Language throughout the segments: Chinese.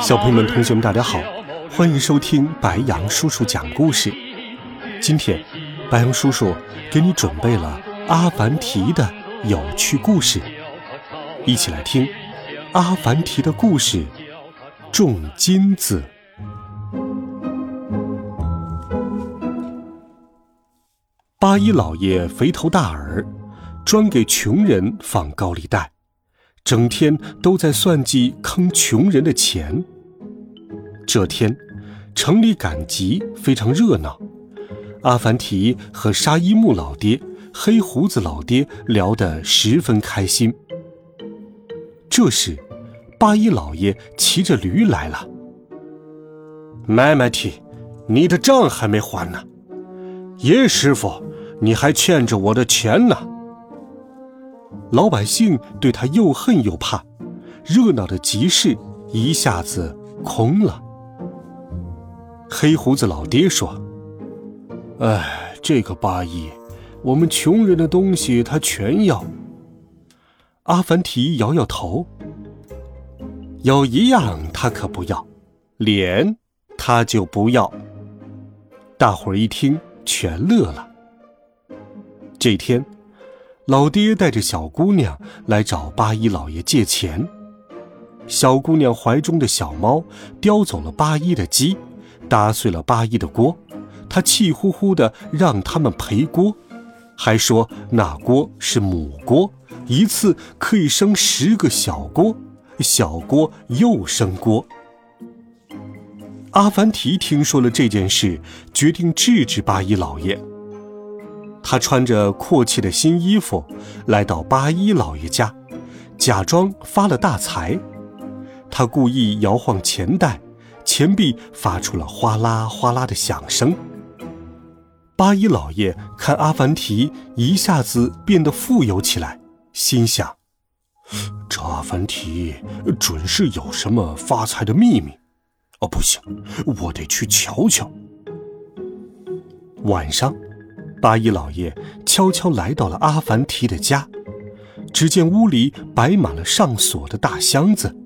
小朋友们、同学们，大家好，欢迎收听白羊叔叔讲故事。今天，白羊叔叔给你准备了阿凡提的有趣故事，一起来听阿凡提的故事。种金子。八一老爷肥头大耳，专给穷人放高利贷。整天都在算计坑穷人的钱。这天，城里赶集非常热闹，阿凡提和沙伊木老爹、黑胡子老爹聊得十分开心。这时，八一老爷骑着驴来了。买买提，你的账还没还呢。叶师傅，你还欠着我的钱呢。老百姓对他又恨又怕，热闹的集市一下子空了。黑胡子老爹说：“哎，这个八一，我们穷人的东西他全要。”阿凡提摇摇头：“有一样他可不要，脸他就不要。”大伙儿一听，全乐了。这天。老爹带着小姑娘来找八一老爷借钱，小姑娘怀中的小猫叼走了八一的鸡，打碎了八一的锅，她气呼呼的让他们赔锅，还说那锅是母锅，一次可以生十个小锅，小锅又生锅。阿凡提听说了这件事，决定制止八一老爷。他穿着阔气的新衣服，来到八一老爷家，假装发了大财。他故意摇晃钱袋，钱币发出了哗啦哗啦的响声。八一老爷看阿凡提一下子变得富有起来，心想：这阿凡提准是有什么发财的秘密。哦，不行，我得去瞧瞧。晚上。八一老爷悄悄来到了阿凡提的家，只见屋里摆满了上锁的大箱子。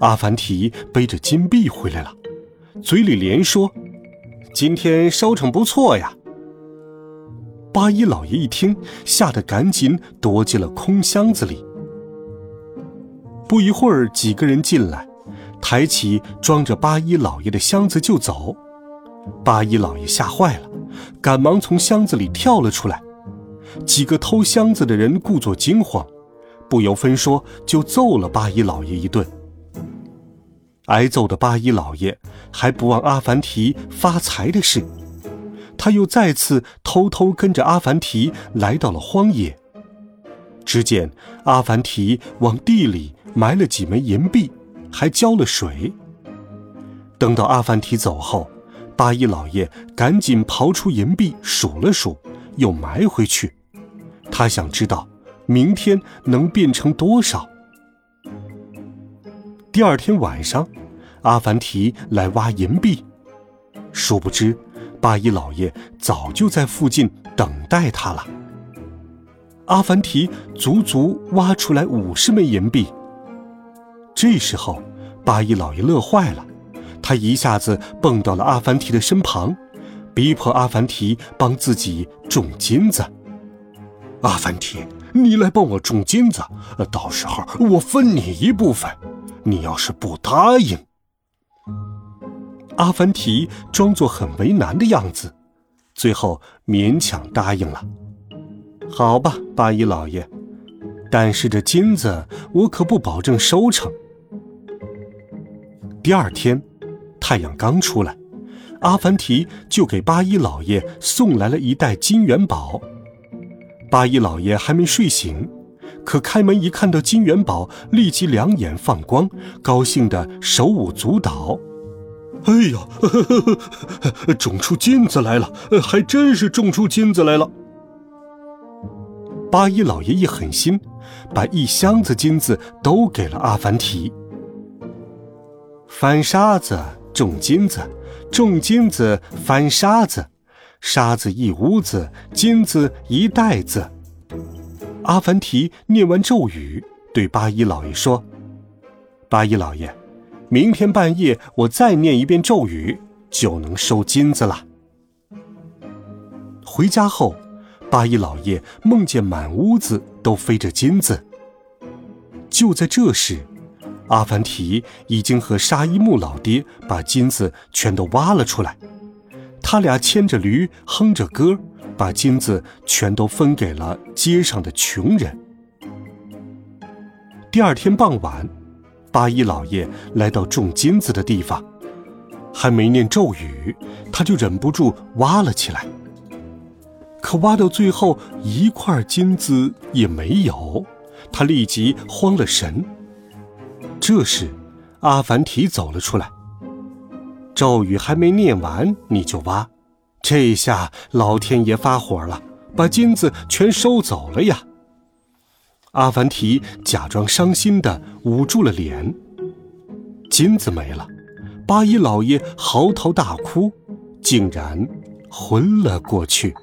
阿凡提背着金币回来了，嘴里连说：“今天收成不错呀。”八一老爷一听，吓得赶紧躲进了空箱子里。不一会儿，几个人进来，抬起装着八一老爷的箱子就走。八一老爷吓坏了。赶忙从箱子里跳了出来，几个偷箱子的人故作惊慌，不由分说就揍了八一老爷一顿。挨揍的八一老爷还不忘阿凡提发财的事，他又再次偷偷跟着阿凡提来到了荒野。只见阿凡提往地里埋了几枚银币，还浇了水。等到阿凡提走后。八一老爷赶紧刨出银币数了数，又埋回去。他想知道明天能变成多少。第二天晚上，阿凡提来挖银币，殊不知八一老爷早就在附近等待他了。阿凡提足足挖出来五十枚银币。这时候，八一老爷乐坏了。他一下子蹦到了阿凡提的身旁，逼迫阿凡提帮自己种金子。阿凡提，你来帮我种金子，到时候我分你一部分。你要是不答应，阿凡提装作很为难的样子，最后勉强答应了。好吧，八一老爷，但是这金子我可不保证收成。第二天。太阳刚出来，阿凡提就给八一老爷送来了一袋金元宝。八一老爷还没睡醒，可开门一看到金元宝，立即两眼放光，高兴的手舞足蹈，哎呀，种出金子来了，还真是种出金子来了。八一老爷一狠心，把一箱子金子都给了阿凡提。翻沙子种金子，种金子翻沙子，沙子一屋子，金子一袋子。阿凡提念完咒语，对八一老爷说：“八一老爷。”明天半夜我再念一遍咒语，就能收金子了。回家后，八一老爷梦见满屋子都飞着金子。就在这时，阿凡提已经和沙伊木老爹把金子全都挖了出来。他俩牵着驴，哼着歌，把金子全都分给了街上的穷人。第二天傍晚。八一老爷来到种金子的地方，还没念咒语，他就忍不住挖了起来。可挖到最后一块金子也没有，他立即慌了神。这时，阿凡提走了出来。咒语还没念完你就挖，这下老天爷发火了，把金子全收走了呀！阿凡提假装伤心的捂住了脸。金子没了，八一老爷嚎啕大哭，竟然昏了过去。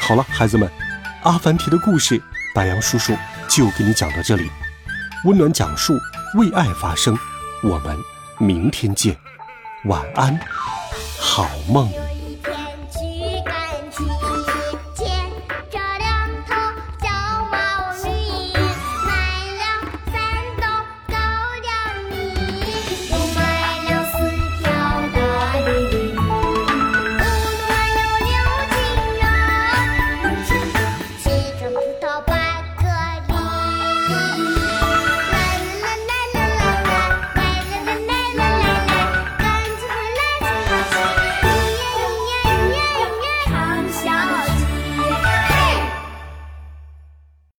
好了，孩子们，阿凡提的故事，白杨叔叔就给你讲到这里。温暖讲述，为爱发声。我们明天见，晚安，好梦。